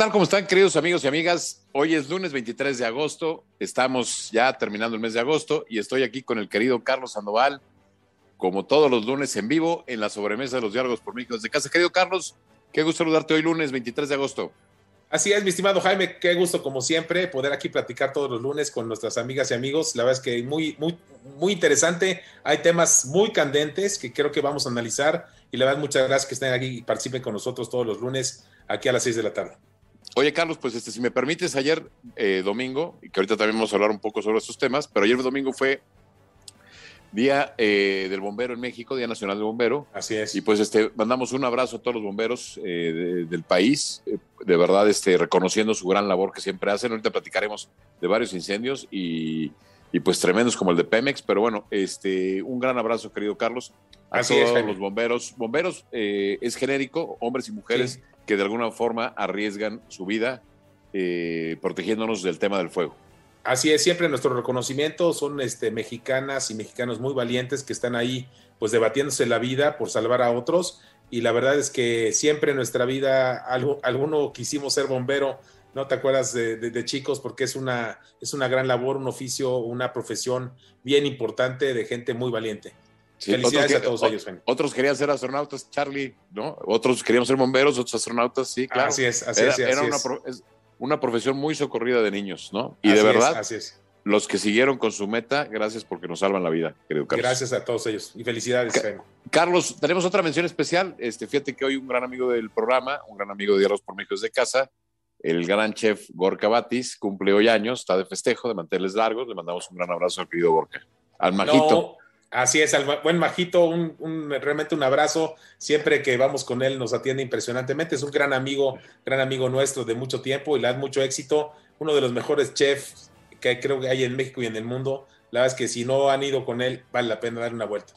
¿Qué tal? ¿Cómo están, queridos amigos y amigas? Hoy es lunes 23 de agosto, estamos ya terminando el mes de agosto y estoy aquí con el querido Carlos Sandoval, como todos los lunes en vivo, en la sobremesa de los diálogos por México desde casa. Querido Carlos, qué gusto saludarte hoy lunes 23 de agosto. Así es, mi estimado Jaime, qué gusto como siempre poder aquí platicar todos los lunes con nuestras amigas y amigos. La verdad es que muy, muy, muy interesante. Hay temas muy candentes que creo que vamos a analizar y la verdad muchas gracias que estén aquí y participen con nosotros todos los lunes aquí a las 6 de la tarde. Oye, Carlos, pues este, si me permites, ayer eh, domingo, y que ahorita también vamos a hablar un poco sobre estos temas, pero ayer domingo fue Día eh, del Bombero en México, Día Nacional del Bombero. Así es. Y pues este, mandamos un abrazo a todos los bomberos eh, del país, de verdad este, reconociendo su gran labor que siempre hacen. Ahorita platicaremos de varios incendios y, y pues tremendos como el de Pemex, pero bueno, este, un gran abrazo, querido Carlos, a Así todos es, los bomberos. Bomberos es genérico, hombres y mujeres Sí. Que de alguna forma arriesgan su vida eh, protegiéndonos del tema del fuego. Así es, siempre nuestro reconocimiento son este, mexicanas y mexicanos muy valientes que están ahí pues debatiéndose la vida por salvar a otros y la verdad es que siempre en nuestra vida algo, alguno quisimos ser bombero, ¿no te acuerdas de, de- chicos? Porque es una, es una gran labor, un oficio, una profesión bien importante de gente muy valiente. Sí, Felicidades otros a todos que- ellos, Jaime. Otros querían ser astronautas, Charlie, ¿no? Otros queríamos ser bomberos, otros astronautas, sí, claro. Así es, así era es, así era una, es. pro- es una profesión muy socorrida de niños, ¿no? Y de Así es, verdad, así es. los que siguieron con su meta, gracias porque nos salvan la vida, querido Carlos. Gracias a todos ellos y felicidades, Ca-. Carlos, tenemos otra mención especial. Este, fíjate que hoy un gran amigo del programa, un gran amigo de Diálogos por México desde casa, el gran chef Gorka Batis, cumple hoy años, está de festejo, de manteles largos. Le mandamos un gran abrazo al querido Gorka. Al Majito. No, así es, al buen Majito, un, un- realmente un abrazo. Siempre que vamos con él nos atiende impresionantemente. Es un gran amigo, gran amigo nuestro de mucho tiempo y le da mucho éxito. Uno de los mejores chefs que creo que hay en México y en el mundo. La verdad es que si no han ido con él, vale la pena dar una vuelta.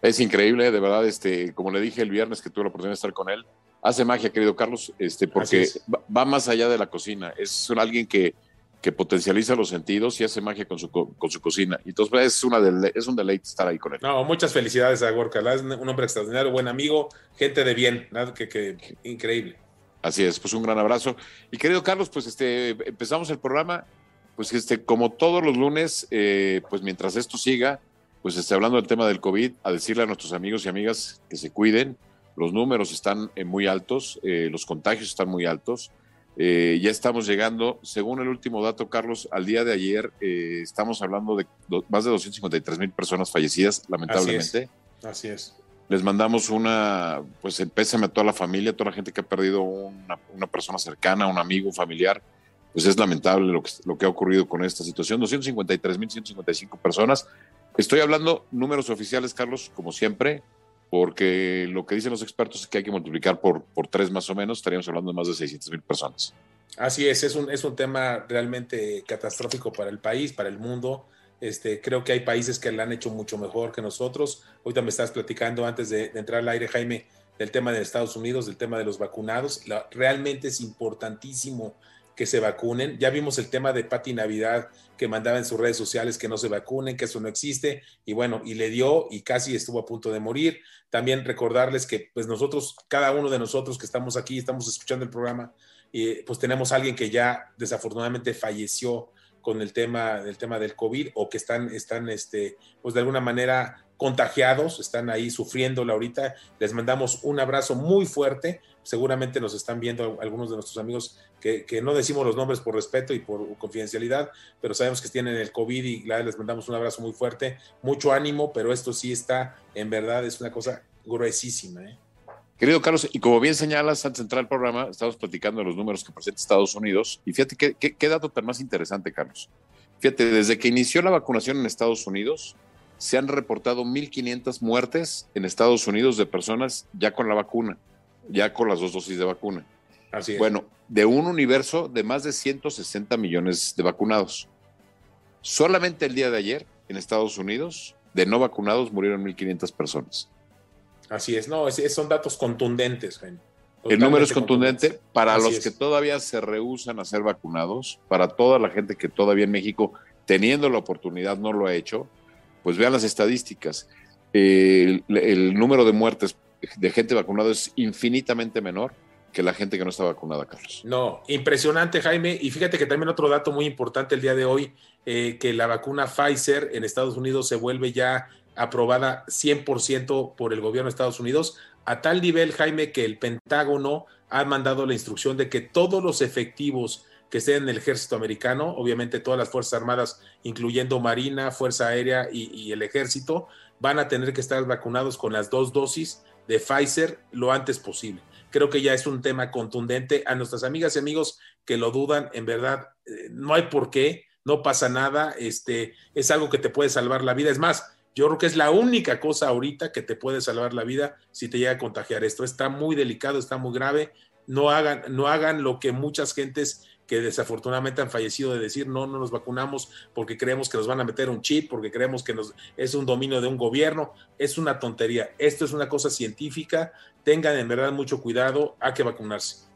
Es increíble, de verdad, este, como le dije el viernes que tuve la oportunidad de estar con él, hace magia, querido Carlos, este, porque es. va, va más allá de la cocina. Es un- alguien que, que potencializa los sentidos y hace magia con su, co- con su cocina. Y entonces es, una dele- es un deleite estar ahí con él. No, muchas felicidades a Gorka. Es un hombre extraordinario, buen amigo, gente de bien. Nada que, que increíble. Así es, pues un gran abrazo. Y querido Carlos, pues este, empezamos el programa, pues este, como todos los lunes, eh, pues mientras esto siga, pues este, hablando del tema del COVID, a decirle a nuestros amigos y amigas que se cuiden. Los números están eh, muy altos, eh, los contagios están muy altos. Eh, ya estamos llegando, según el último dato, Carlos, al día de ayer eh, estamos hablando de do- más de 253 mil personas fallecidas, lamentablemente. Así es. Les mandamos una, pues el pésame a toda la familia, a toda la gente que ha perdido una, una persona cercana, un amigo, un familiar. Pues es lamentable lo que, lo que ha ocurrido con esta situación. 253.155 personas. Estoy hablando números oficiales, Carlos, como siempre, porque lo que dicen los expertos es que hay que multiplicar por, por tres más o menos. Estaríamos hablando de más de 600.000 personas. Así es, es un, es un tema realmente catastrófico para el país, para el mundo. Este, creo que hay países que lo han hecho mucho mejor que nosotros. Ahorita me estás platicando antes de, entrar al aire, Jaime, del tema de Estados Unidos, del tema de los vacunados. La- realmente es importantísimo que se vacunen. Ya vimos el tema de Pati Navidad que mandaba en sus redes sociales que no se vacunen, que eso no existe. Y bueno, y le dio y casi estuvo a punto de morir. También recordarles que pues nosotros, cada uno de nosotros que estamos aquí, estamos escuchando el programa, y pues tenemos a alguien que ya desafortunadamente falleció con el tema del tema del COVID o que están, están este, pues de alguna manera contagiados, están ahí sufriéndolo ahorita. Les mandamos un abrazo muy fuerte. Seguramente nos están viendo algunos de nuestros amigos que, que no decimos los nombres por respeto y por confidencialidad, pero sabemos que tienen el COVID y les mandamos un abrazo muy fuerte. Mucho ánimo, pero esto sí está, en verdad, es una cosa gruesísima. ¿eh? Querido Carlos, y como bien señalas al programa, estamos platicando de los números que presenta Estados Unidos. Y fíjate qué dato tan más interesante, Carlos. Fíjate, desde que inició la vacunación en Estados Unidos, se han reportado 1.500 muertes en Estados Unidos de personas ya con la vacuna, ya con las dos dosis de vacuna. Así es. Bueno, de un universo de más de 160 millones de vacunados. Solamente el día de ayer, en Estados Unidos, de no vacunados murieron 1.500 personas. Así es, no, es- son datos contundentes, Jaime. El número es contundente para Así los es. que todavía se rehusan a ser vacunados, para toda la gente que todavía en México, teniendo la oportunidad, no lo ha hecho, pues vean las estadísticas. El, el número de muertes de gente vacunada es infinitamente menor que la gente que no está vacunada, Carlos. No, impresionante, Jaime. Y fíjate que también otro dato muy importante el día de hoy, eh, que la vacuna Pfizer en Estados Unidos se vuelve ya aprobada 100% por el gobierno de Estados Unidos, a tal nivel, Jaime, que el Pentágono ha mandado la instrucción de que todos los efectivos que estén en el ejército americano, obviamente todas las Fuerzas Armadas, incluyendo Marina, Fuerza Aérea y, y el ejército, van a tener que estar vacunados con las dos dosis de Pfizer lo antes posible creo que ya es un tema contundente. A nuestras amigas y amigos que lo dudan, en verdad, eh, no hay por qué, no pasa nada, este, es algo que te puede salvar la vida. Es más, yo creo que es la única cosa ahorita que te puede salvar la vida si te llega a contagiar esto. Está muy delicado, está muy grave. No hagan, no hagan lo que muchas gentes que desafortunadamente han fallecido de decir no, no nos vacunamos porque creemos que nos van a meter un chip, porque creemos que es un dominio de un gobierno. Es una tontería. Esto es una cosa científica. Tengan en verdad mucho cuidado, hay que vacunarse.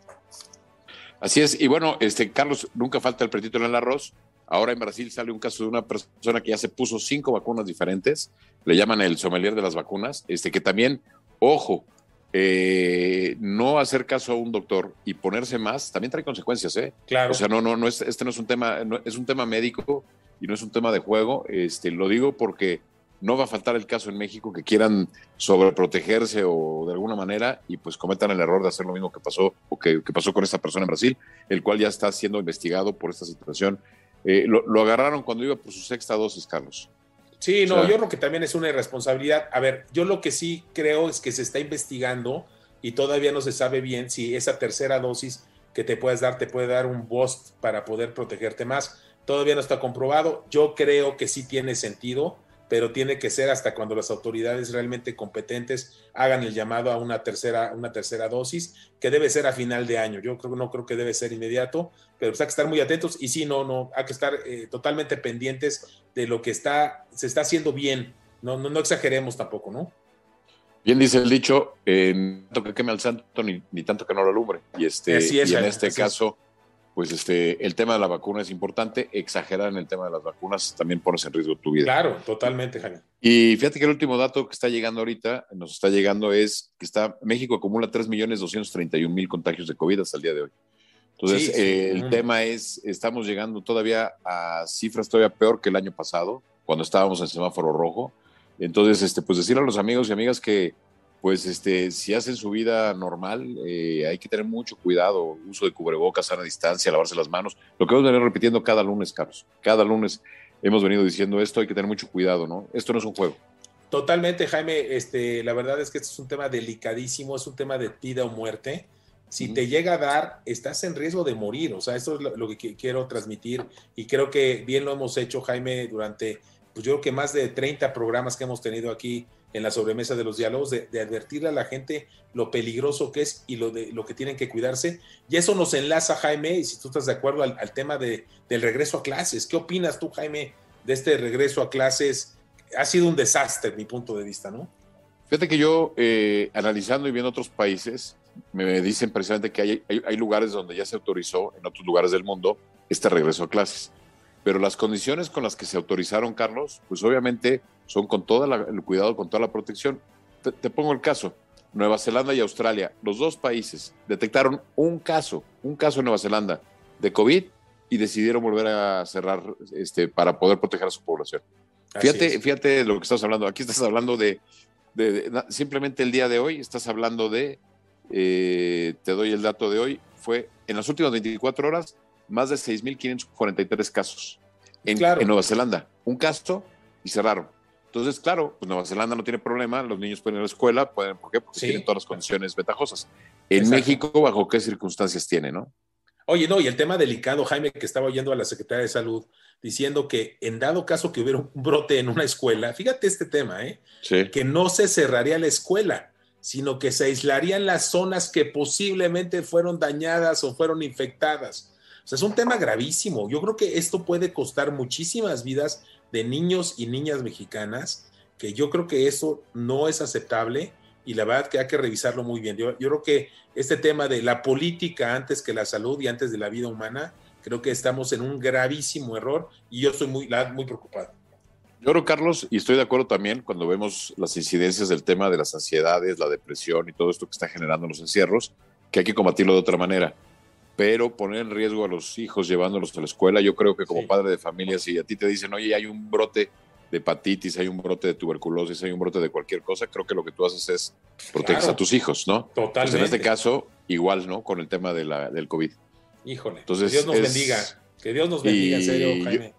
Así es. Y bueno, este Carlos, nunca falta el pretito en el arroz. Ahora en Brasil sale un caso de una persona que ya se puso cinco vacunas diferentes, le llaman el sommelier de las vacunas, este que también, ojo, eh, no hacer caso a un doctor y ponerse más también trae consecuencias, ¿eh? Claro. O sea, no, no, no es, este no es un tema, es un tema médico y no es un tema de juego. Este, lo digo porque no va a faltar el caso en México que quieran sobreprotegerse o de alguna manera y pues cometan el error de hacer lo mismo que pasó o que, pasó con esta persona en Brasil, el cual ya está siendo investigado por esta situación. Eh, lo, lo agarraron cuando iba por su sexta dosis, Carlos. Sí, no, yo creo que también es una irresponsabilidad. A ver, yo lo que sí creo es que se está investigando y todavía no se sabe bien si esa tercera dosis que te puedes dar te puede dar un boost para poder protegerte más. Todavía no está comprobado. Yo creo que sí tiene sentido pero tiene que ser hasta cuando las autoridades realmente competentes hagan el llamado a una tercera, una tercera dosis, que debe ser a final de año. Yo creo, no creo que debe ser inmediato, pero pues hay que estar muy atentos y sí, no, no, hay que estar eh, totalmente pendientes de lo que está, se está haciendo bien. No, no, no exageremos tampoco, ¿no? Bien dice el dicho, eh, tanto que queme al santo ni, tanto que no lo alumbre. Y, este, y en este caso, pues este, el tema de la vacuna es importante. Exagerar en el tema de las vacunas también pones en riesgo tu vida. Claro, totalmente, Jaime. Y fíjate que el último dato que está llegando ahorita, nos está llegando, es que está, México acumula 3.231.000 contagios de COVID hasta el día de hoy. Entonces, eh, el tema es, estamos llegando todavía a cifras todavía peor que el año pasado, cuando estábamos en semáforo rojo. Entonces, este, pues decirle a los amigos y amigas que pues este, si hacen su vida normal, eh, hay que tener mucho cuidado, uso de cubrebocas, a distancia, lavarse las manos, lo que vamos a venir repitiendo cada lunes, Carlos. Cada lunes hemos venido diciendo esto, hay que tener mucho cuidado, ¿no? Esto no es un juego. Totalmente, Jaime, este, la verdad es que este es un tema delicadísimo, es un tema de vida o muerte. Si te llega a dar, estás en riesgo de morir. O sea, esto es lo, lo, que quiero transmitir y creo que bien lo hemos hecho, Jaime, durante, pues yo creo que más de 30 programas que hemos tenido aquí en la sobremesa de los diálogos, de, advertirle a la gente lo peligroso que es y lo, de, lo que tienen que cuidarse. Y eso nos enlaza, Jaime, y si tú estás de acuerdo al, tema de, del regreso a clases. ¿Qué opinas tú, Jaime, de este regreso a clases? Ha sido un desastre, mi punto de vista, ¿no? Fíjate que yo, eh, analizando y viendo otros países, me dicen precisamente que hay, hay lugares donde ya se autorizó, en otros lugares del mundo, este regreso a clases pero las condiciones con las que se autorizaron, Carlos, pues obviamente son con todo el cuidado, con toda la protección. Te, pongo el caso, Nueva Zelanda y Australia, los dos países detectaron un caso, un caso en Nueva Zelanda de COVID y decidieron volver a cerrar este, para poder proteger a su población. Fíjate, fíjate de lo que estás hablando. Aquí estás hablando de, simplemente el día de hoy, estás hablando de, eh, te doy el dato de hoy, fue en las últimas 24 horas más de 6.543 casos en, en, Nueva Zelanda. Un caso y cerraron. Entonces, claro, pues Nueva Zelanda no tiene problema, los niños pueden ir a la escuela, pueden, ¿por qué? Porque tienen todas las condiciones ventajosas. En México, ¿bajo qué circunstancias tiene, no? Oye, no, y el tema delicado, Jaime, que estaba oyendo a la Secretaria de Salud diciendo que en dado caso que hubiera un brote en una escuela, fíjate este tema, ¿eh? Sí. Que no se cerraría la escuela, sino que se aislarían las zonas que posiblemente fueron dañadas o fueron infectadas. Sea, es un tema gravísimo. Yo creo que esto puede costar muchísimas vidas de niños y niñas mexicanas, que yo creo que eso no es aceptable y la verdad que hay que revisarlo muy bien. Yo, creo que este tema de la política antes que la salud y antes de la vida humana, creo que estamos en un gravísimo error y yo estoy muy, muy preocupado. Yo creo, Carlos, y estoy de acuerdo también cuando vemos las incidencias del tema de las ansiedades, la depresión y todo esto que está generando los encierros, que hay que combatirlo de otra manera. Pero poner en riesgo a los hijos llevándolos a la escuela, yo creo que como padre de familia, si a ti te dicen, oye, hay un brote de hepatitis, hay un brote de tuberculosis, hay un brote de cualquier cosa, creo que lo que tú haces es proteger a tus hijos, ¿no? Totalmente. Pues en este caso, igual, ¿no? Con el tema de la, del COVID. Híjole. Entonces, que Dios nos bendiga. Que Dios nos bendiga, en serio, Jaime.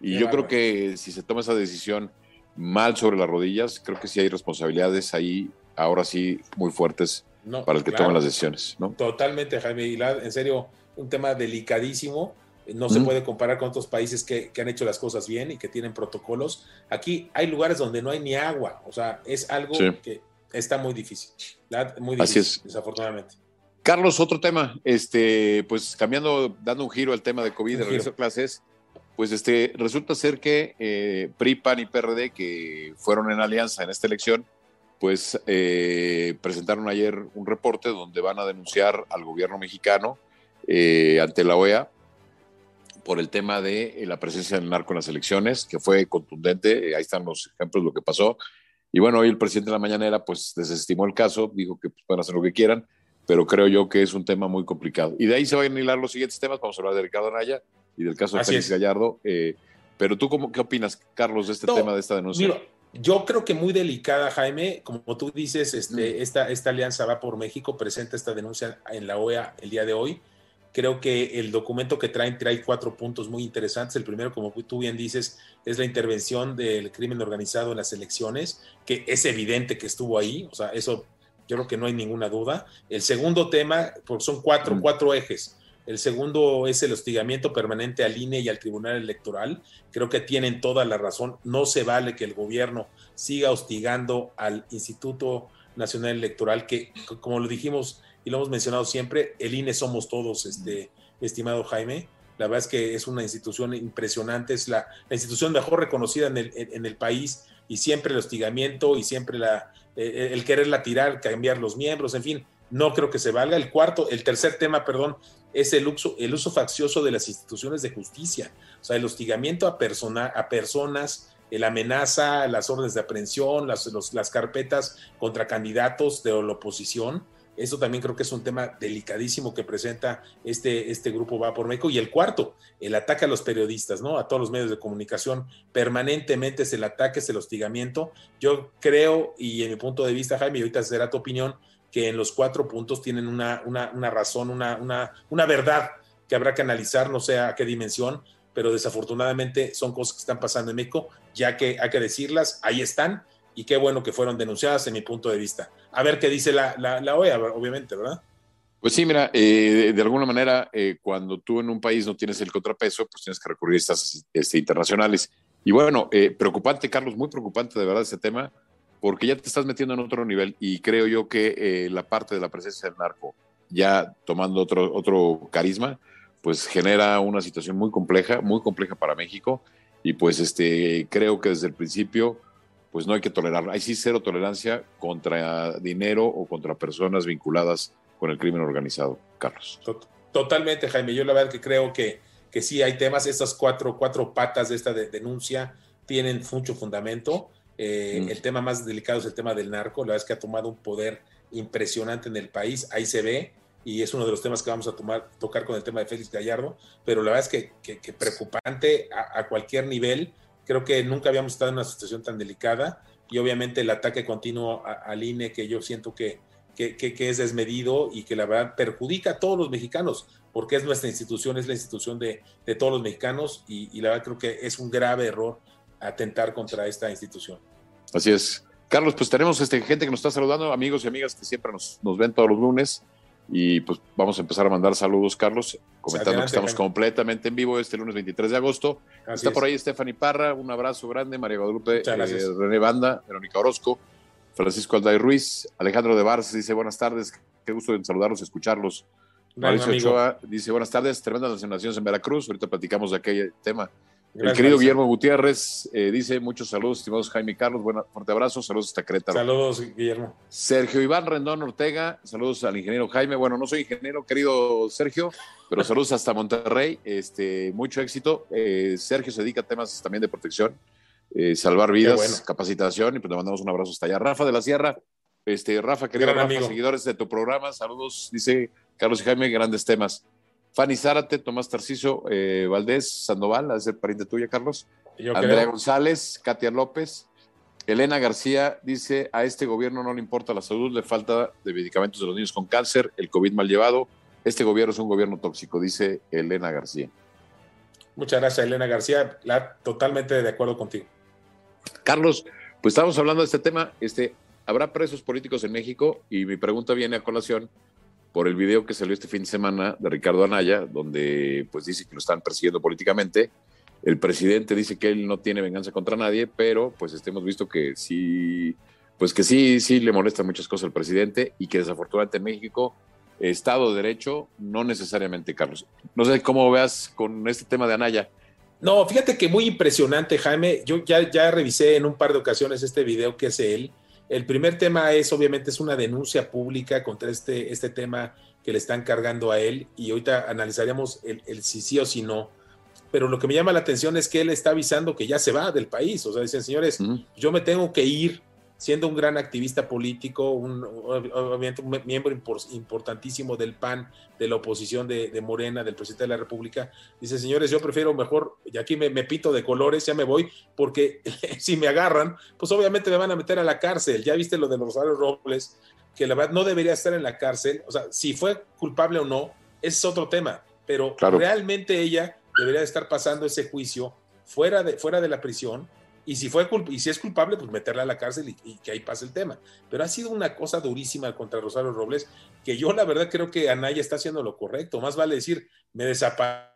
y yo creo que si se toma esa decisión mal sobre las rodillas, creo que sí hay responsabilidades ahí, ahora sí, muy fuertes para el que toma las decisiones, ¿no? Totalmente, Jaime. Y en serio, un tema delicadísimo no se puede comparar con otros países que, han hecho las cosas bien y que tienen protocolos. Aquí hay lugares donde no hay ni agua, o sea, es algo que está muy difícil, muy difícil, Así es. desafortunadamente. Carlos, otro tema, este, pues cambiando, dando un giro al tema de COVID, de regreso a clases, pues este, resulta ser que eh, PRI, PAN y PRD, que fueron en alianza en esta elección, pues eh, presentaron ayer un reporte donde van a denunciar al gobierno mexicano eh, ante la OEA por el tema de eh, la presencia del narco en las elecciones, que fue contundente. Ahí están los ejemplos de lo que pasó. Y bueno, hoy el presidente de la mañanera pues desestimó el caso, dijo que pues, pueden hacer lo que quieran, pero creo yo que es un tema muy complicado. Y de ahí se van a hilar los siguientes temas. Vamos a hablar de Ricardo Anaya y del caso de Félix Gallardo. Eh, pero tú, cómo, ¿qué opinas, Carlos, de este tema, de esta denuncia? Yo creo que muy delicada, Jaime. Como tú dices, este, mm. esta, esta alianza va por México, presenta esta denuncia en la OEA el día de hoy. Creo que el documento que traen trae cuatro puntos muy interesantes. El primero, como tú bien dices, es la intervención del crimen organizado en las elecciones, que es evidente que estuvo ahí, o sea, eso yo creo que no hay ninguna duda. El segundo tema, porque son cuatro, mm. cuatro ejes. El segundo es el hostigamiento permanente al INE y al Tribunal Electoral. Creo que tienen toda la razón. No se vale que el gobierno siga hostigando al Instituto Nacional Electoral, que, como lo dijimos y lo hemos mencionado siempre, el INE somos todos, este, estimado Jaime. La verdad es que es una institución impresionante, es la, institución mejor reconocida en el, en el, país y siempre el hostigamiento y siempre la, eh, el quererla tirar, cambiar los miembros, en fin, no creo que se valga. El cuarto, el tercer tema, perdón, es el uso, el uso faccioso de las instituciones de justicia, o sea, el hostigamiento a, persona, a personas, la amenaza, las órdenes de aprehensión, las, las carpetas contra candidatos de la oposición eso también creo que es un tema delicadísimo que presenta este, este grupo Va por México. Y el cuarto, el ataque a los periodistas, ¿no? A todos los medios de comunicación. Permanentemente es el ataque, es el hostigamiento. Yo creo, y en mi punto de vista, Jaime, y ahorita será tu opinión, que en los cuatro puntos tienen una, una, razón, una, una, una verdad que habrá que analizar, no sé a qué dimensión, pero desafortunadamente son cosas que están pasando en México, ya que hay que decirlas, ahí están, y qué bueno que fueron denunciadas en mi punto de vista. A ver qué dice la, la, OEA, obviamente, ¿verdad? Pues sí, mira, eh, de alguna manera, eh, cuando tú en un país no tienes el contrapeso, pues tienes que recurrir a estas este, internacionales. Y bueno, eh, preocupante, Carlos, muy preocupante de verdad ese tema, porque ya te estás metiendo en otro nivel y creo yo que la parte de la presencia del narco, ya tomando otro, otro carisma, pues genera una situación muy compleja, muy compleja para México. Y pues este, creo que desde el principio pues no hay que tolerar. Hay sí cero tolerancia contra dinero o contra personas vinculadas con el crimen organizado, Carlos. Totalmente, Jaime. Yo la verdad que creo que, que sí hay temas, estas cuatro, cuatro patas de esta denuncia tienen mucho fundamento. Eh, mm. El tema más delicado es el tema del narco. La verdad es que ha tomado un poder impresionante en el país. Ahí se ve y es uno de los temas que vamos a tomar, tocar con el tema de Félix Gallardo. Pero la verdad es que, que, preocupante a, a, cualquier nivel Creo que nunca habíamos estado en una situación tan delicada y obviamente el ataque continuo al INE que yo siento que, que, es desmedido y que la verdad perjudica a todos los mexicanos, porque es nuestra institución, es la institución de, todos los mexicanos y, la verdad creo que es un grave error atentar contra esta institución. Así es. Carlos, pues tenemos este, gente que nos está saludando, amigos y amigas que siempre nos, nos ven todos los lunes. Y pues vamos a empezar a mandar saludos, Carlos, comentando que estamos completamente en vivo este lunes 23 de agosto. Está por ahí Stephanie Parra, un abrazo grande, María Guadalupe, eh, René Banda, Verónica Orozco, Francisco Alday Ruiz, Alejandro de Barces dice buenas tardes, qué gusto de saludarlos, escucharlos. Mauricio Ochoa dice buenas tardes, tremendas nacionalizaciones en Veracruz, ahorita platicamos de aquel tema. El querido Guillermo Gutiérrez eh, dice muchos saludos, estimados Jaime y Carlos, buen, fuerte abrazo, saludos hasta Querétaro. Saludos, Guillermo. Sergio Iván Rendón Ortega, saludos al ingeniero Jaime. Bueno, no soy ingeniero, querido Sergio, pero saludos hasta Monterrey, este, mucho éxito. Eh, Sergio se dedica a temas también de protección, eh, salvar vidas, capacitación, y pues le mandamos un abrazo hasta allá. Rafa de la Sierra, Este, Rafa, querido Rafa, seguidores de tu programa, saludos, dice Carlos y Jaime, grandes temas. Fanny Zárate, Tomás Tarciso, eh, Valdés, Sandoval, a ser pariente tuya, Carlos. Andrea González, Katia López, Elena García dice, a este gobierno no le importa la salud, le falta de medicamentos de los niños con cáncer, el COVID mal llevado. Este gobierno es un gobierno tóxico, dice Elena García. Muchas gracias, Elena García. totalmente de acuerdo contigo. Carlos, pues estamos hablando de este tema. Este, ¿Habrá presos políticos en México? Y mi pregunta viene a colación por el video que salió este fin de semana de Ricardo Anaya, donde pues dice que lo están persiguiendo políticamente. El presidente dice que él no tiene venganza contra nadie, pero pues este, hemos visto que sí, pues que sí, sí le molestan muchas cosas al presidente y que desafortunadamente en México, Estado de Derecho, no necesariamente, Carlos. No sé cómo veas con este tema de Anaya. No, fíjate que muy impresionante, Jaime. Yo ya, ya revisé en un par de ocasiones este video que hace él el primer tema es, obviamente, es una denuncia pública contra este, este tema que le están cargando a él y ahorita analizaríamos el, el si sí o si no. Pero lo que me llama la atención es que él está avisando que ya se va del país. O sea, dicen, señores, yo me tengo que ir siendo un gran activista político, un, obviamente un miembro importantísimo del PAN, de la oposición de, Morena, del presidente de la República, dice, señores, yo prefiero mejor, y aquí me, me, pito de colores, ya me voy, porque si me agarran, pues obviamente me van a meter a la cárcel. Ya viste lo de Rosario Robles, que la verdad no debería estar en la cárcel, o sea, si fue culpable o no, ese es otro tema, pero realmente ella debería estar pasando ese juicio fuera de, fuera de la prisión y si, fue y si es culpable, pues meterla a la cárcel y, que ahí pase el tema. Pero ha sido una cosa durísima contra Rosario Robles, que yo la verdad creo que Anaya está haciendo lo correcto. Más vale decir, me desaparezco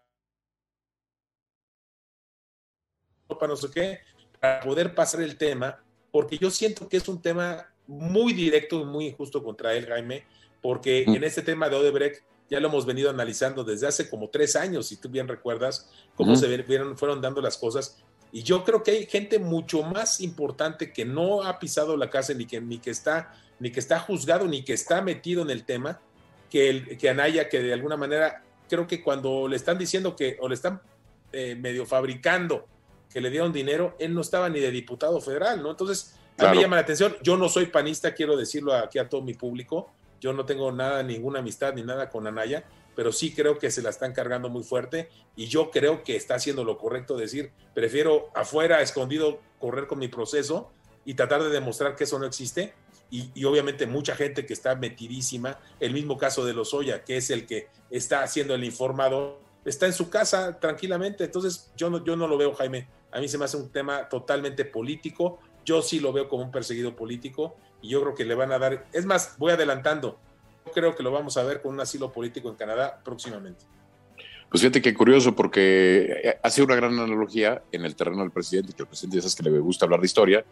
para no sé qué, para poder pasar el tema, porque yo siento que es un tema muy directo y muy injusto contra él, Jaime, porque mm. en este tema de Odebrecht ya lo hemos venido analizando desde hace como tres años, si tú bien recuerdas cómo se vieron, fueron dando las cosas y yo creo que hay gente mucho más importante que no ha pisado la cárcel ni que, ni que, está, ni que está juzgado ni que está metido en el tema que, el, que Anaya, que de alguna manera creo que cuando le están diciendo que, o le están eh, medio fabricando que le dieron dinero, él no estaba ni de diputado federal, ¿no? Entonces, a mí me llama la atención. Yo no soy panista, quiero decirlo aquí a todo mi público. Yo no tengo nada, ninguna amistad ni nada con Anaya, pero sí creo que se la están cargando muy fuerte y yo creo que está haciendo lo correcto decir, prefiero afuera, escondido, correr con mi proceso y tratar de demostrar que eso no existe. Y, obviamente mucha gente que está metidísima, el mismo caso de Lozoya, que es el que está haciendo el informado, está en su casa tranquilamente. Entonces yo no, yo no lo veo, Jaime. A mí se me hace un tema totalmente político. Yo sí lo veo como un perseguido político y yo creo que le van a dar, es más, voy adelantando, creo que lo vamos a ver con un asilo político en Canadá próximamente. Pues fíjate que curioso, porque eh, hace una gran analogía en el terreno del presidente, que el presidente ya sabes que le gusta hablar de historia,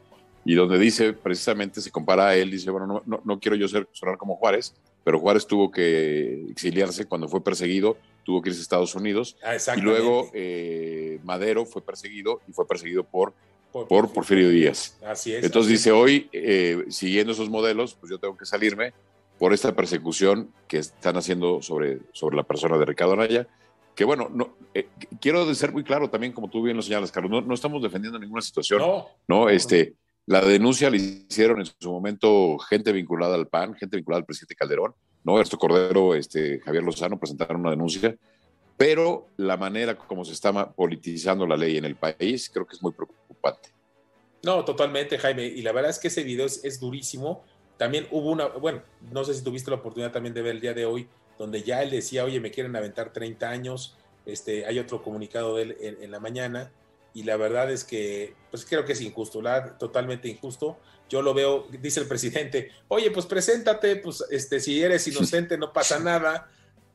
y donde dice, precisamente se compara a él, dice, bueno, no, no, quiero yo ser, sonar como Juárez, pero Juárez tuvo que exiliarse cuando fue perseguido, tuvo que irse a Estados Unidos, ah, y luego eh, Madero fue perseguido y fue perseguido por, por, Porfirio Díaz. Así es. Entonces dice, hoy, eh, siguiendo esos modelos, pues yo tengo que salirme, por esta persecución que están haciendo sobre, sobre la persona de Ricardo Anaya, que bueno, no, eh, quiero ser muy claro también, como tú bien lo señalas, Carlos, no, estamos defendiendo ninguna situación, no, Este, la denuncia la hicieron en su momento gente vinculada al PAN, gente vinculada al presidente Calderón, ¿no? Ernesto Cordero, este, Javier Lozano presentaron una denuncia, pero la manera como se está politizando la ley en el país creo que es muy preocupante. No, totalmente, Jaime. Y la verdad es que ese video es durísimo también hubo una, bueno, no sé si tuviste la oportunidad también de ver el día de hoy, donde ya él decía, oye, me quieren aventar 30 años, este, hay otro comunicado de él en, la mañana, y la verdad es que, pues creo que es injusto, totalmente injusto. Yo lo veo, dice el presidente, oye, pues preséntate, pues este, si eres inocente no pasa nada,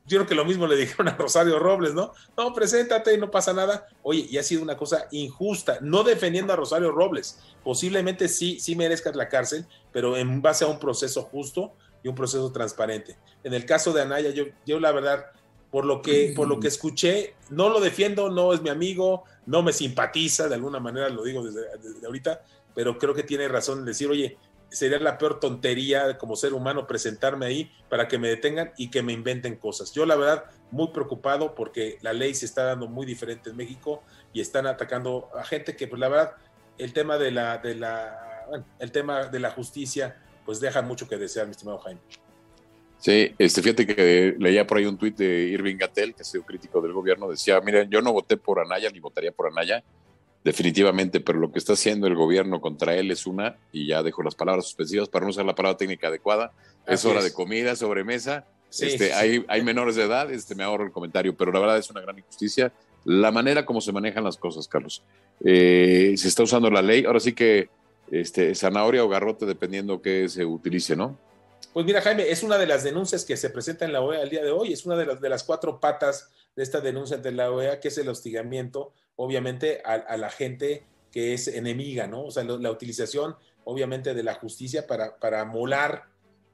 yo creo que lo mismo le dijeron a Rosario Robles, ¿no? No, preséntate y no pasa nada. Oye, y ha sido una cosa injusta, no defendiendo a Rosario Robles. Posiblemente sí, sí merezcas la cárcel, pero en base a un proceso justo y un proceso transparente. En el caso de Anaya, yo, yo la verdad, por lo que, por lo que escuché, no lo defiendo, no es mi amigo, no me simpatiza, de alguna manera lo digo desde, desde ahorita, pero creo que tiene razón en decir, oye, sería la peor tontería como ser humano presentarme ahí para que me detengan y que me inventen cosas. Yo la verdad muy preocupado porque la ley se está dando muy diferente en México y están atacando a gente que pues la verdad el tema de la de la el tema de la justicia pues deja mucho que desear, mi estimado Jaime. Sí, este, fíjate que leía por ahí un tuit de Irving Gatel, que ha sido crítico del gobierno, decía, miren, yo no voté por Anaya ni votaría por Anaya, definitivamente, pero lo que está haciendo el gobierno contra él es una, y ya dejo las palabras suspensivas para no usar la palabra técnica adecuada, es hora de comida, sobremesa, este, Hay, hay menores de edad, este, me ahorro el comentario, pero la verdad es una gran injusticia la manera como se manejan las cosas, Carlos. Eh, se está usando la ley, ahora sí que este, zanahoria o garrote, dependiendo que se utilice, ¿no? Pues mira, Jaime, es una de las denuncias que se presenta en la OEA el día de hoy, es una de las, de las cuatro patas de esta denuncia ante la OEA, que es el hostigamiento, obviamente, a, la gente que es enemiga, ¿no? O sea, la utilización, obviamente, de la justicia para, para molar,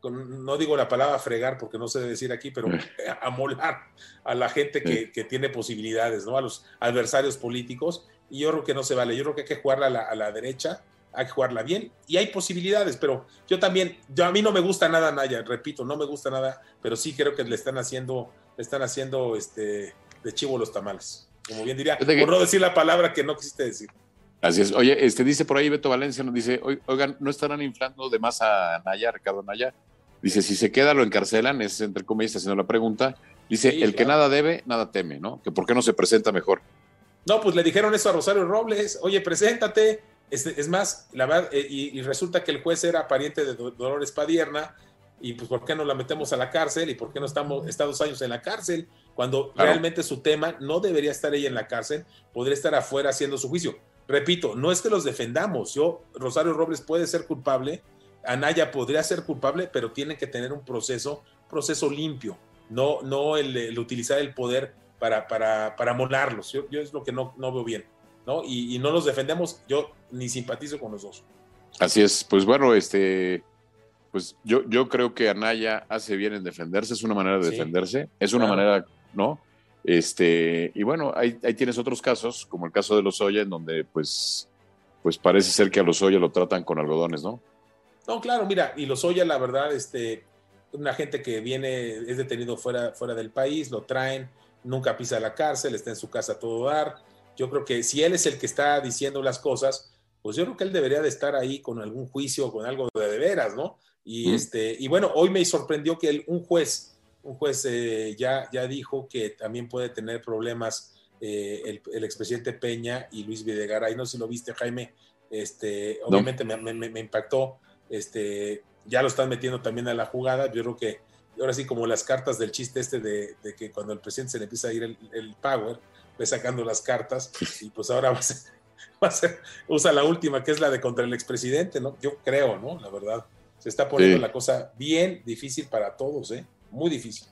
no digo la palabra fregar porque no sé decir aquí, pero amolar a la gente que, que, tiene posibilidades, ¿no? A los adversarios políticos. Y yo creo que no se vale. Yo creo que hay que jugarla a la, a la derecha hay que jugarla bien y hay posibilidades, pero yo también, yo a mí no me gusta nada Naya, repito, no me gusta nada, pero sí creo que le están haciendo, están haciendo este de chivo los tamales, como bien diría, por no decir la palabra que no quisiste decir. Así es. Oye, este dice por ahí Beto Valencia, nos dice, oigan, ¿no estarán inflando de más a Naya, Ricardo Naya? Dice, si se queda, lo encarcelan, es entre comillas haciendo la pregunta. Dice, el que nada debe, nada teme, ¿no? Que por qué no se presenta mejor. No, pues le dijeron eso a Rosario Robles, oye, preséntate, es, más, la verdad, eh, y, resulta que el juez era pariente de Dolores Padierna, y pues ¿por qué no la metemos a la cárcel? ¿Y por qué no estamos, está dos años en la cárcel? Cuando realmente su tema no debería estar ella en la cárcel, podría estar afuera haciendo su juicio. Repito, no es que los defendamos, yo, Rosario Robles puede ser culpable, Anaya podría ser culpable, pero tiene que tener un proceso, proceso limpio, no, no el, utilizar el poder para, para, para molarlos. Yo, yo es lo que no, no veo bien. ¿no? Y, no los defendemos, yo ni simpatizo con los dos. Así es, pues bueno, este, pues yo, yo creo que Anaya hace bien en defenderse, es una manera de defenderse, es una manera, ¿no? Este, y bueno, ahí, tienes otros casos, como el caso de los Oya, en donde pues, pues parece ser que a los Oya lo tratan con algodones, ¿no? No, claro, mira, y los Oya, la verdad, este, una gente que viene, es detenido fuera, fuera del país, lo traen, nunca pisa la cárcel, está en su casa a todo dar, yo creo que si él es el que está diciendo las cosas, pues yo creo que él debería de estar ahí con algún juicio, con algo de, de veras, ¿no? Y, este, y bueno, hoy me sorprendió que un juez, un juez eh, ya, ya dijo que también puede tener problemas eh, el, expresidente Peña y Luis Videgaray. No sé si lo viste, Jaime. Este, obviamente me, impactó. Este, ya lo están metiendo también a la jugada. Yo creo que ahora sí, como las cartas del chiste este de, que cuando el presidente se le empieza a ir el, el power, sacando las cartas y pues ahora va a ser, va a ser, usa la última que es la de contra el expresidente, ¿no? Yo creo, ¿no? La verdad, se está poniendo la cosa bien difícil para todos, ¿eh? Muy difícil.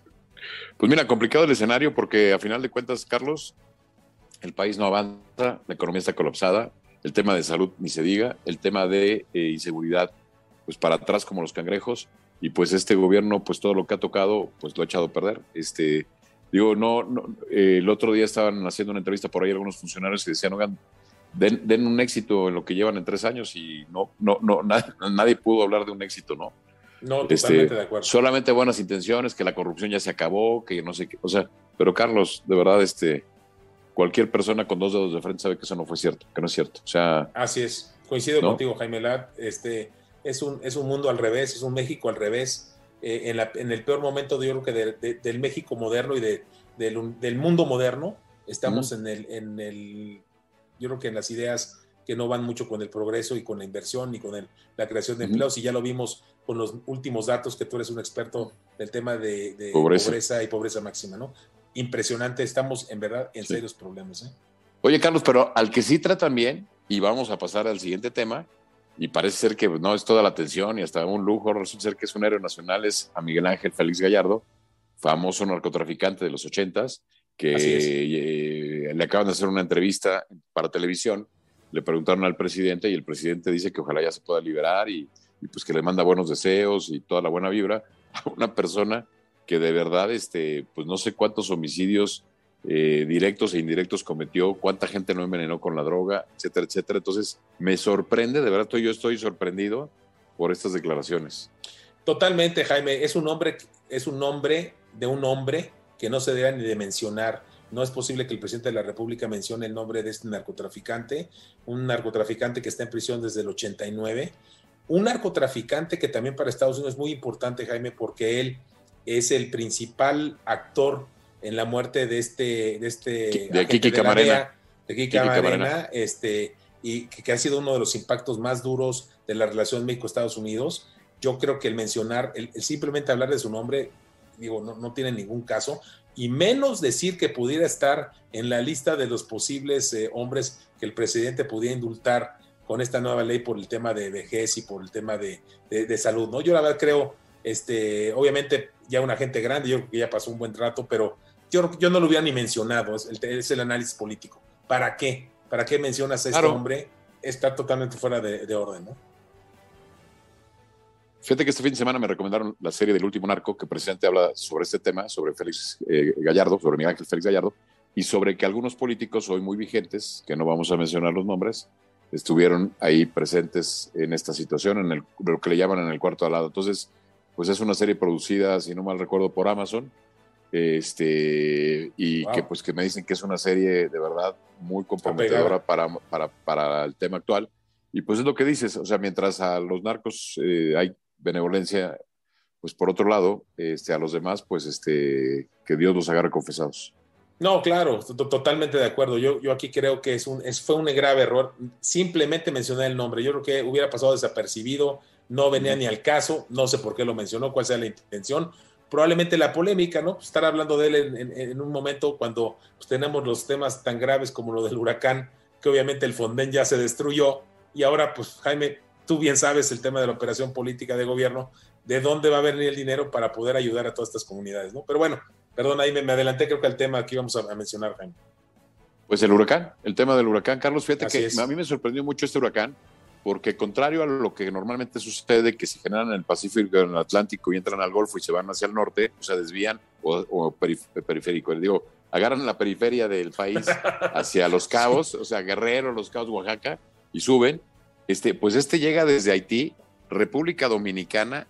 Pues mira, complicado el escenario porque a final de cuentas, Carlos, el país no avanza, la economía está colapsada, el tema de salud ni se diga, el tema de eh, inseguridad, pues para atrás como los cangrejos, y pues este gobierno, pues todo lo que ha tocado, pues lo ha echado a perder. Este, Digo, no, eh, el otro día estaban haciendo una entrevista por ahí algunos funcionarios y decían, oigan, den, un éxito en lo que llevan en tres años y no, no, no, nadie, pudo hablar de un éxito, ¿no? No, este, totalmente de acuerdo. Solamente buenas intenciones, que la corrupción ya se acabó, que no sé qué, o sea, pero Carlos, de verdad, este, cualquier persona con dos dedos de frente sabe que eso no fue cierto, que no es cierto. O sea, así es. Coincido contigo, Jaime Lat. Este es un, es un mundo al revés, es un México al revés eh, en, el peor momento, yo creo que del México moderno y de, del, mundo moderno. Estamos en, el, en el, yo creo que en las ideas que no van mucho con el progreso y con la inversión y con la creación de empleos. Y ya lo vimos con los últimos datos, que tú eres un experto del tema de, pobreza. y pobreza máxima, ¿no? Impresionante, estamos en verdad en serios problemas. ¿eh? Oye, Carlos, pero al que sí tratan bien, y vamos a pasar al siguiente tema, y parece ser que no es toda la atención y hasta un lujo, resulta ser que es un héroe nacional, es a Miguel Ángel Félix Gallardo, famoso narcotraficante de los ochentas, que eh, le acaban de hacer una entrevista para televisión, le preguntaron al presidente y el presidente dice que ojalá ya se pueda liberar y, pues que le manda buenos deseos y toda la buena vibra a una persona que de verdad, este, pues no sé cuántos homicidios eh, directos e indirectos cometió, cuánta gente no envenenó con la droga, etcétera, etcétera. Entonces, me sorprende, de verdad, yo estoy sorprendido por estas declaraciones. Totalmente, Jaime. Es un hombre, es un nombre de un hombre que no se debe ni de mencionar. No es posible que el presidente de la República mencione el nombre de este narcotraficante, un narcotraficante que está en prisión desde el 89 Un narcotraficante que también para Estados Unidos es muy importante, Jaime, porque él es el principal actor en la muerte de este... De, este de Kiki Camarena. De Kiki Camarena, este, y que, ha sido uno de los impactos más duros de la relación México-Estados Unidos. Yo creo que el mencionar, el, simplemente hablar de su nombre, digo, no, no, tiene ningún caso, y menos decir que pudiera estar en la lista de los posibles eh, hombres que el presidente pudiera indultar con esta nueva ley por el tema de vejez y por el tema de, de, salud, ¿no? Yo la verdad creo, este, obviamente ya una gente grande, yo creo que ya pasó un buen rato, pero yo, yo no lo hubiera ni mencionado, es el, es el análisis político. ¿Para qué? ¿Para qué mencionas a este hombre? Está totalmente fuera de, orden, ¿no? Fíjate que este fin de semana me recomendaron la serie del último narco, que precisamente habla sobre este tema, sobre Félix eh, Gallardo, sobre Miguel Ángel Félix Gallardo, y sobre que algunos políticos hoy muy vigentes, que no vamos a mencionar los nombres, estuvieron ahí presentes en esta situación, en el, lo que le llaman en el cuarto al lado. Entonces, pues es una serie producida, si no mal recuerdo, por Amazon, este, y que pues que me dicen que es una serie de verdad muy comprometedora para, para, para, el tema actual. Y pues es lo que dices, o sea, mientras a los narcos eh, hay benevolencia, pues por otro lado, este, a los demás, pues este, que Dios los agarre confesados. No, claro, totalmente de acuerdo. Yo, yo aquí creo que es un, es, fue un grave error. Simplemente mencioné el nombre. Yo creo que hubiera pasado desapercibido, no venía ni al caso. No sé por qué lo mencionó, cuál sea la intención probablemente la polémica, ¿no? estar hablando de él en, un momento cuando pues, tenemos los temas tan graves como lo del huracán, que obviamente el Fonden ya se destruyó, y ahora, pues Jaime, tú bien sabes el tema de la operación política de gobierno, de dónde va a venir el dinero para poder ayudar a todas estas comunidades, ¿no? Pero bueno, perdón, ahí me, adelanté, creo que el tema que íbamos a, mencionar, Jaime. Pues el huracán, el tema del huracán. Carlos, fíjate que a mí me sorprendió mucho este huracán, porque contrario a lo que normalmente sucede, que se generan en el Pacífico, en el Atlántico y entran al Golfo y se van hacia el norte, o sea, desvían o, periférico, digo, agarran la periferia del país hacia Los Cabos, o sea, Guerrero, Los Cabos, Oaxaca, y suben, este, pues este llega desde Haití, República Dominicana,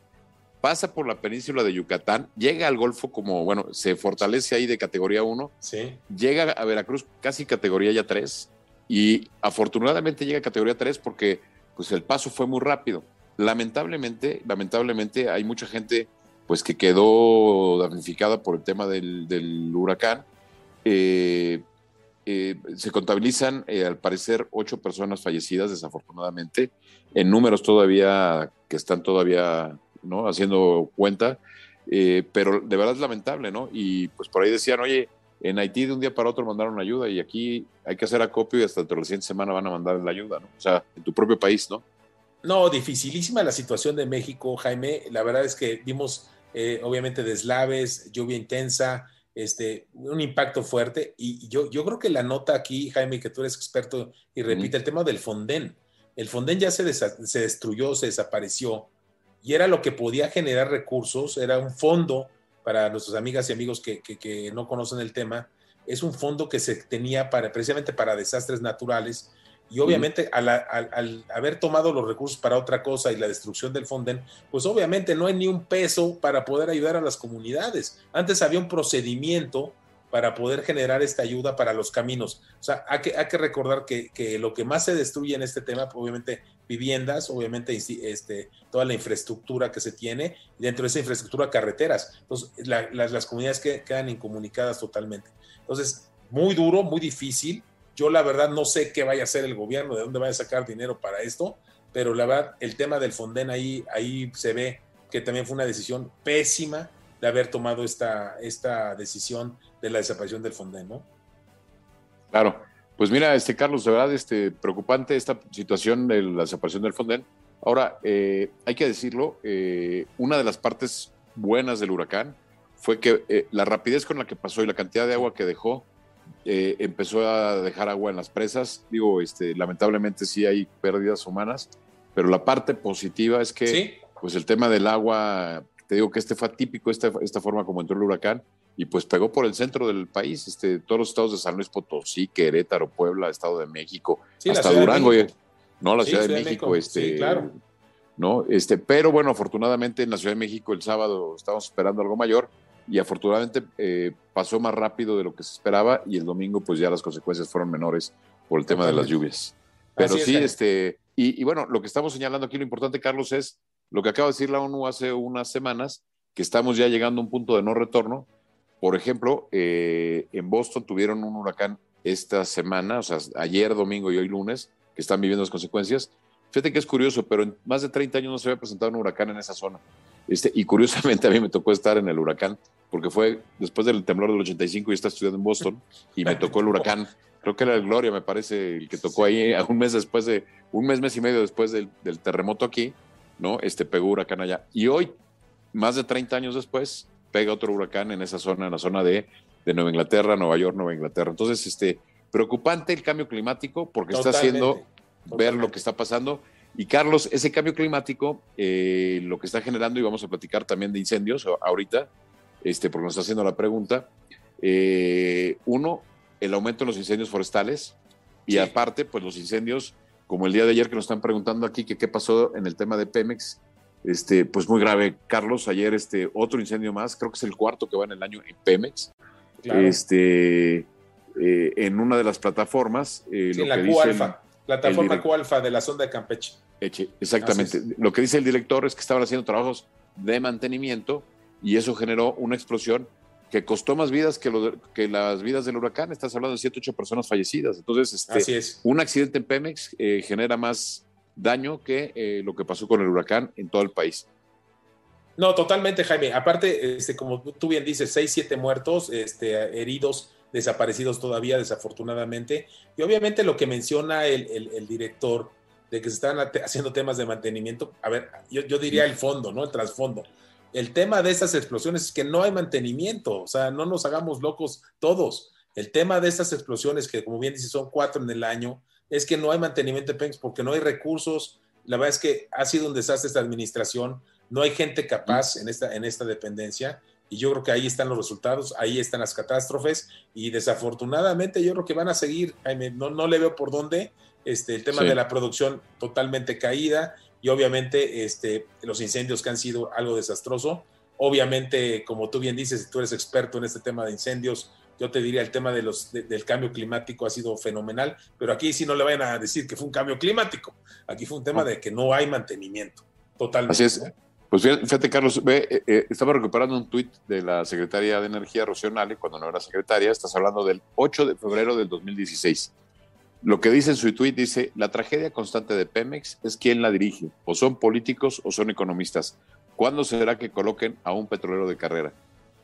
pasa por la península de Yucatán, llega al Golfo como, bueno, se fortalece ahí de categoría 1, sí. llega a Veracruz casi categoría ya 3, y afortunadamente llega a categoría 3 porque pues el paso fue muy rápido. Lamentablemente, lamentablemente hay mucha gente pues que quedó damnificada por el tema del, huracán. Eh, eh, se contabilizan, eh, al parecer, ocho personas fallecidas, desafortunadamente, en números todavía que están todavía ¿no? haciendo cuenta, pero de verdad es lamentable, ¿no? Y pues por ahí decían, oye, en Haití de un día para otro mandaron ayuda y aquí hay que hacer acopio y hasta dentro de la siguiente semana van a mandar la ayuda, ¿no? O sea, en tu propio país, ¿no? No, dificilísima la situación de México, Jaime. La verdad es que vimos, eh, obviamente, deslaves, lluvia intensa, este, un impacto fuerte. Y yo, yo creo que la nota aquí, Jaime, que tú eres experto y repite el tema del Fonden. El Fonden ya se, se destruyó, se desapareció y era lo que podía generar recursos, era un fondo para nuestras amigas y amigos que, no conocen el tema, es un fondo que se tenía para, precisamente para desastres naturales y obviamente al, haber tomado los recursos para otra cosa y la destrucción del Fonden, pues obviamente no hay ni un peso para poder ayudar a las comunidades. Antes había un procedimiento para poder generar esta ayuda para los caminos. O sea, hay que, hay que recordar que, que, lo que más se destruye en este tema, obviamente viviendas, obviamente este, toda la infraestructura que se tiene, y dentro de esa infraestructura carreteras. Entonces, las, las, comunidades que, quedan incomunicadas totalmente. Entonces, muy duro, muy difícil. Yo la verdad no sé qué vaya a hacer el gobierno, de dónde vaya a sacar dinero para esto, pero la verdad, el tema del Fonden ahí, ahí se ve que también fue una decisión pésima de haber tomado esta, esta decisión de la desaparición del Fonden, ¿no? Claro. Pues mira, este Carlos, de verdad, este, preocupante esta situación de la desaparición del Fonden. Ahora, eh, hay que decirlo, eh, una de las partes buenas del huracán fue que eh, la rapidez con la que pasó y la cantidad de agua que dejó, empezó a dejar agua en las presas. Digo, este, lamentablemente sí hay pérdidas humanas, pero la parte positiva es que pues el tema del agua, te digo que este fue atípico, esta, esta forma como entró el huracán, y pues pegó por el centro del país, este, todos los estados de San Luis Potosí, Querétaro, Puebla, Estado de México, hasta Durango, no, la Ciudad de, México, este, claro. no, este, pero bueno, afortunadamente en la Ciudad de México el sábado estábamos esperando algo mayor y afortunadamente eh, pasó más rápido de lo que se esperaba y el domingo pues ya las consecuencias fueron menores por el tema de las lluvias. Pero sí, este, Y, bueno, lo que estamos señalando aquí, lo importante, Carlos, es lo que acaba de decir la ONU hace unas semanas, que estamos ya llegando a un punto de no retorno. Por ejemplo, eh, en Boston tuvieron un huracán esta semana, o sea, ayer, domingo y hoy lunes, que están viviendo las consecuencias. Fíjate que es curioso, pero en más de 30 años no se había presentado un huracán en esa zona. Este, y curiosamente a mí me tocó estar en el huracán, porque fue después del temblor del 85 y estaba estudiando en Boston, y me tocó el huracán creo que era el Gloria, me parece, el que tocó ahí un mes después de, un mes, mes y medio después del, terremoto aquí, ¿no? Este pegó huracán allá. Y hoy, más de 30 años después, pega otro huracán en esa zona, en la zona de, de Nueva Inglaterra, Nueva York, Nueva Inglaterra. Entonces, este, preocupante el cambio climático porque está haciendo ver lo que está pasando. Y Carlos, ese cambio climático, eh, lo que está generando, y vamos a platicar también de incendios ahorita, este, porque nos está haciendo la pregunta. Eh, uno, el aumento en los incendios forestales y aparte, pues los incendios, como el día de ayer que nos están preguntando aquí que qué pasó en el tema de Pemex, este, pues muy grave, Carlos, ayer este otro incendio más, creo que es el cuarto que va en el año en Pemex, este, eh, en una de las plataformas. Eh, sí, la Q-Alfa, plataforma Q-Alfa de la sonda de Campeche. exactamente. Lo que dice el director es que estaban haciendo trabajos de mantenimiento y eso generó una explosión que costó más vidas que, que las vidas del huracán. Estás hablando de 7, 8 personas fallecidas. Entonces, este, un accidente en Pemex eh, genera más daño que eh, lo que pasó con el huracán en todo el país. No, totalmente, Jaime. Aparte, este, como tú bien dices, 6, 7 muertos, este, heridos, desaparecidos todavía, desafortunadamente. Y obviamente lo que menciona el, el, director de que se están haciendo temas de mantenimiento, a ver, yo, yo diría el fondo, ¿no? El trasfondo el tema de estas explosiones es que no hay mantenimiento, o sea, no nos hagamos locos todos. El tema de estas explosiones, que como bien dice, son cuatro en el año, es que no hay mantenimiento de Pemex porque no hay recursos. La verdad es que ha sido un desastre esta administración, no hay gente capaz en esta, en esta dependencia y yo creo que ahí están los resultados, ahí están las catástrofes y desafortunadamente yo creo que van a seguir, Jaime, no, no le veo por dónde, este, el tema de la producción totalmente caída, y obviamente este, los incendios que han sido algo desastroso. Obviamente, como tú bien dices, si tú eres experto en este tema de incendios, yo te diría el tema de los, del cambio climático ha sido fenomenal, pero aquí sí no le vayan a decir que fue un cambio climático, aquí fue un tema de que no hay mantenimiento, totalmente. Así es. Pues fíjate, Carlos, ve, eh, eh, estaba recuperando un tuit de la Secretaría de Energía, Rocío cuando no era secretaria, estás hablando del 8 de febrero del 2016. Lo que dice en su tweet dice, la tragedia constante de Pemex es quién la dirige, o son políticos o son economistas. ¿Cuándo será que coloquen a un petrolero de carrera?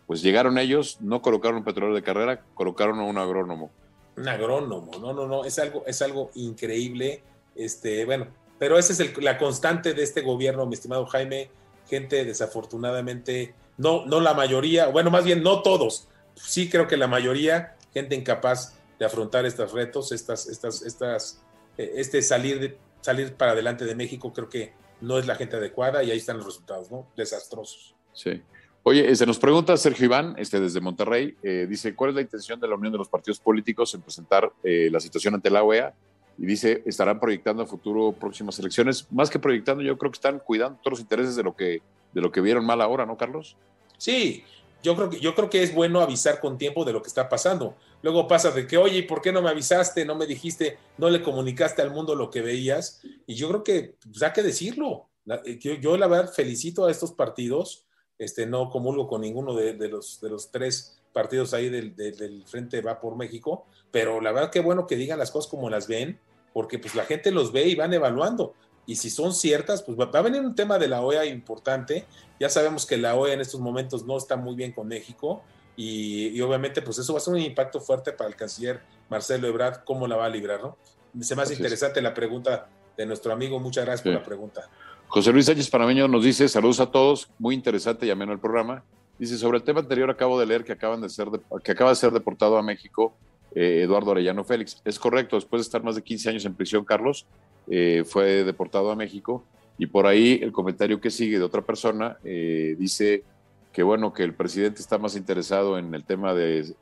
Pues llegaron ellos, no colocaron un petrolero de carrera, colocaron a un agrónomo. Un agrónomo, no, no, no, es algo, es algo increíble. Este, bueno, pero esa es la constante de este gobierno, mi estimado Jaime. Gente desafortunadamente, no, no la mayoría, bueno, más bien no todos, sí creo que la mayoría, gente incapaz de afrontar estos retos, estas, estas, estas, eh, este salir, de, salir para adelante de México, creo que no es la gente adecuada y ahí están los resultados, ¿no? Desastrosos. Sí. Oye, se nos pregunta Sergio Iván, este, desde Monterrey, eh, dice, ¿cuál es la intención de la Unión de los Partidos Políticos en presentar eh, la situación ante la OEA? Y dice, ¿estarán proyectando a futuro próximas elecciones? Más que proyectando, yo creo que están cuidando todos los intereses de lo que, de lo que vieron mal ahora, ¿no, Carlos? Sí, yo creo, que, yo creo que es bueno avisar con tiempo de lo que está pasando. Luego pasa de que, oye, ¿por qué no me avisaste? No me dijiste, no le comunicaste al mundo lo que veías. Y yo creo que pues, hay que decirlo. Eh, yo, la verdad felicito a estos partidos. Este, no comulgo con ninguno de, los, de los tres partidos ahí del, del, Frente Va por México, pero la verdad que bueno que digan las cosas como las ven, porque pues la gente los ve y van evaluando y si son ciertas, pues va, a venir un tema de la OEA importante. Ya sabemos que la OEA en estos momentos no está muy bien con México y, obviamente pues eso va a ser un impacto fuerte para el canciller Marcelo Ebrard, cómo la va a librar, ¿no? Se me hace interesante la pregunta de nuestro amigo, muchas gracias por la pregunta. José Luis Sánchez Panameño nos dice, saludos a todos, muy interesante y ameno el programa. Dice, sobre el tema anterior acabo de leer que, acaban de ser que acaba de ser deportado a México eh, Eduardo Arellano Félix. Es correcto, después de estar más de 15 años en prisión, Carlos, eh, fue deportado a México. Y por ahí el comentario que sigue de otra persona eh, dice que bueno, que el presidente está más interesado en el tema de,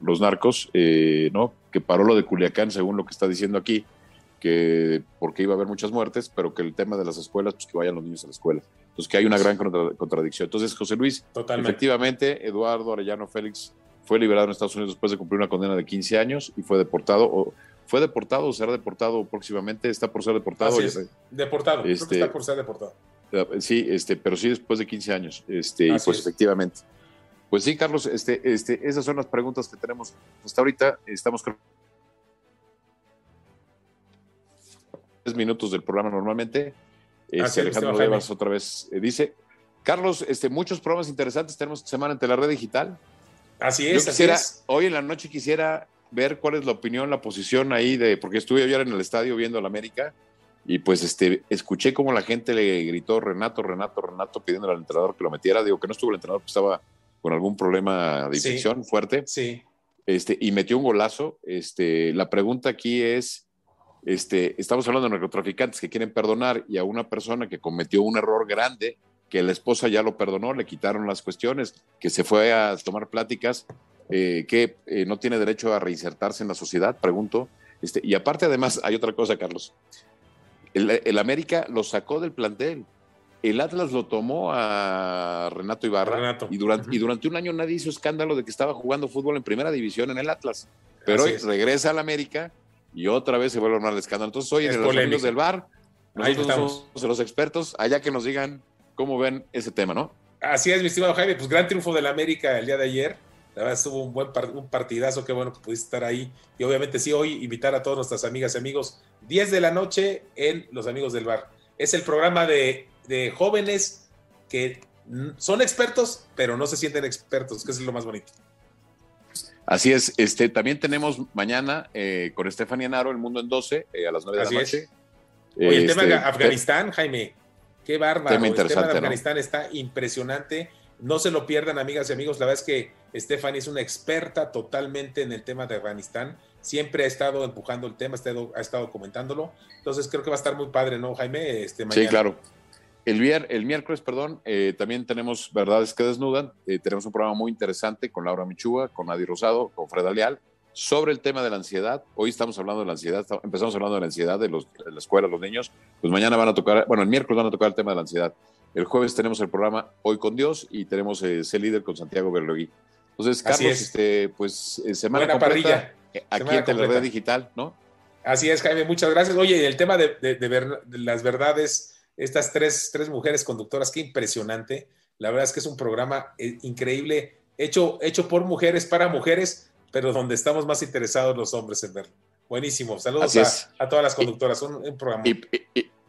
los narcos, eh, ¿no? Que paró lo de Culiacán, según lo que está diciendo aquí, que porque iba a haber muchas muertes, pero que el tema de las escuelas, pues que vayan los niños a la escuela. Entonces que hay una gran contradicción. Entonces, José Luis, efectivamente, Eduardo Arellano Félix fue liberado en Estados Unidos después de cumplir una condena de 15 años y fue deportado. fue deportado o será deportado próximamente, está por ser deportado. Deportado, este, está por ser deportado. Eh, sí, este, pero sí después de 15 años, este, y pues efectivamente. Pues sí, Carlos, este, este, esas son las preguntas que tenemos hasta ahorita. Estamos con tres minutos del programa normalmente. Este, Alejandro Levas otra vez eh, dice, Carlos, este, muchos programas interesantes tenemos esta semana entre la red digital. Así es, quisiera, Hoy en la noche quisiera ver cuál es la opinión, la posición ahí de, porque estuve ayer en el estadio viendo al América y pues este, escuché cómo la gente le gritó Renato, Renato, Renato pidiendo al entrenador que lo metiera. Digo que no estuvo el entrenador, que estaba con algún problema de infección fuerte. Sí. Este, y metió un golazo. Este, la pregunta aquí es, este, estamos hablando de narcotraficantes que quieren perdonar y a una persona que cometió un error grande, que la esposa ya lo perdonó, le quitaron las cuestiones, que se fue a tomar pláticas, eh, que eh, no tiene derecho a reinsertarse en la sociedad, pregunto. Este, y aparte, además, hay otra cosa, Carlos. El, América lo sacó del plantel. El Atlas lo tomó a Renato Ibarra. Y, durante, y durante un año nadie hizo escándalo de que estaba jugando fútbol en primera división en el Atlas. Pero hoy regresa al América y otra vez se vuelve a armar el escándalo. Entonces, hoy en los amigos del bar, nosotros somos los expertos, allá que nos digan cómo ven ese tema, ¿no? Así es, mi estimado Jaime. Pues gran triunfo del América el día de ayer. La verdad estuvo un buen un partidazo, qué bueno que pudiste estar ahí. Y obviamente sí, hoy invitar a todas nuestras amigas y amigos, 10 de la noche en Los Amigos del Bar. Es el programa de, jóvenes que son expertos, pero no se sienten expertos, que es lo más bonito. Así es, este, también tenemos mañana eh, con Estefania Naro, El Mundo en 12, eh, a las 9 de la noche. Oye, el tema de este, Afganistán, Jaime, qué bárbaro. el tema de Afganistán está impresionante no se lo pierdan, amigas y amigos. La verdad es que Stephanie es una experta totalmente en el tema de Afganistán. Siempre ha estado empujando el tema, ha estado, comentándolo. Entonces creo que va a estar muy padre, ¿no, Jaime? Este, Sí, claro. El, el miércoles, perdón, eh, también tenemos Verdades que Desnudan. Eh, tenemos un programa muy interesante con Laura Michúa, con Adi Rosado, con Fred Leal, sobre el tema de la ansiedad. Hoy estamos hablando de la ansiedad, empezamos hablando de la ansiedad de, los, de la escuela, los niños. Pues mañana van a tocar, bueno, el miércoles van a tocar el tema de la ansiedad. El jueves tenemos el programa Hoy con Dios y tenemos eh, Ser Líder con Santiago Berlogui. Entonces, Carlos, este, pues eh, semana Buena parrilla. aquí en Televisión Digital, ¿no? Así es, Jaime, muchas gracias. Oye, el tema de, de, las verdades, estas tres, tres mujeres conductoras, qué impresionante. La verdad es que es un programa eh, increíble, hecho, hecho por mujeres, para mujeres, pero donde estamos más interesados los hombres en verlo. Buenísimo. Saludos a, todas las conductoras. un, un programa.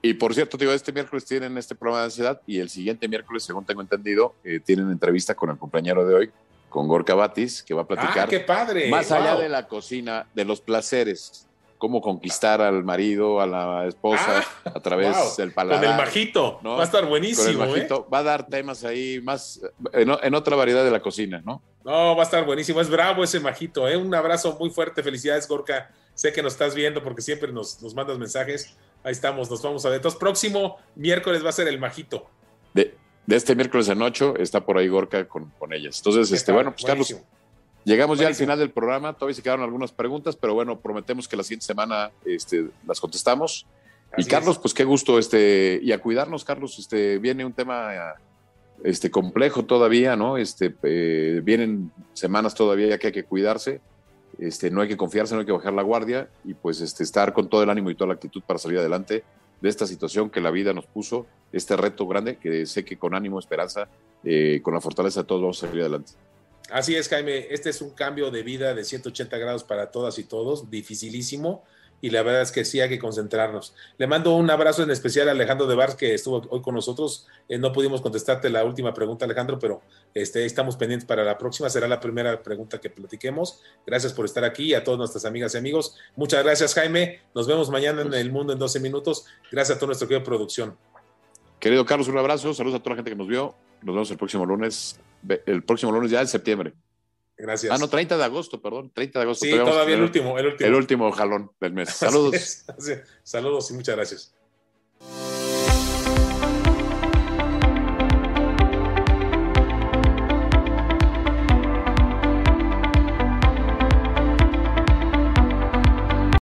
Y por cierto, digo, este miércoles tienen este programa de ansiedad y el siguiente miércoles, según tengo entendido, eh, tienen entrevista con el compañero de hoy, con Gorka Batis, que va a platicar. ¡Ah, qué padre! Más allá de la cocina, de los placeres, cómo conquistar al marido, a la esposa, ah, a través del paladar. Con el majito, va a estar buenísimo. ¿eh? Va a dar temas ahí más, en, otra variedad de la cocina, ¿no? No, va a estar buenísimo. Es bravo ese majito, ¿eh? Un abrazo muy fuerte. Felicidades, Gorka. Sé que nos estás viendo porque siempre nos, nos mandas mensajes. Ahí estamos, nos vamos a ver. Entonces, próximo miércoles va a ser el majito. De, este miércoles en ocho está por ahí Gorka con, con ellas. Entonces, este, bueno, pues Carlos, llegamos ya al final del programa. Todavía se quedaron algunas preguntas, pero bueno, prometemos que la siguiente semana este, las contestamos. y Carlos, pues qué gusto, este, y a cuidarnos, Carlos, este, viene un tema este, complejo todavía, ¿no? Este, eh, vienen semanas todavía que hay que cuidarse. Este, no hay que confiarse, no hay que bajar la guardia y pues este, estar con todo el ánimo y toda la actitud para salir adelante de esta situación que la vida nos puso, este reto grande que sé que con ánimo, esperanza, eh, con la fortaleza de todos vamos a salir adelante. Así es, Jaime, este es un cambio de vida de 180 grados para todas y todos, dificilísimo, y la verdad es que sí hay que concentrarnos. Le mando un abrazo en especial a Alejandro de Bar, que estuvo hoy con nosotros. Eh, no pudimos contestarte la última pregunta, Alejandro, pero este, estamos pendientes para la próxima. Será la primera pregunta que platiquemos. Gracias por estar aquí y a todas nuestras amigas y amigos. Muchas gracias, Jaime. Nos vemos mañana en El Mundo en 12 minutos. Gracias a todo nuestro querido producción. Querido Carlos, un abrazo. Saludos a toda la gente que nos vio. Nos vemos el próximo lunes, el próximo lunes ya en septiembre. Gracias. Ah, no, 30 de agosto, perdón, 30 de agosto. Sí, todavía el último, el último. El último jalón del mes. Saludos. Saludos y muchas gracias.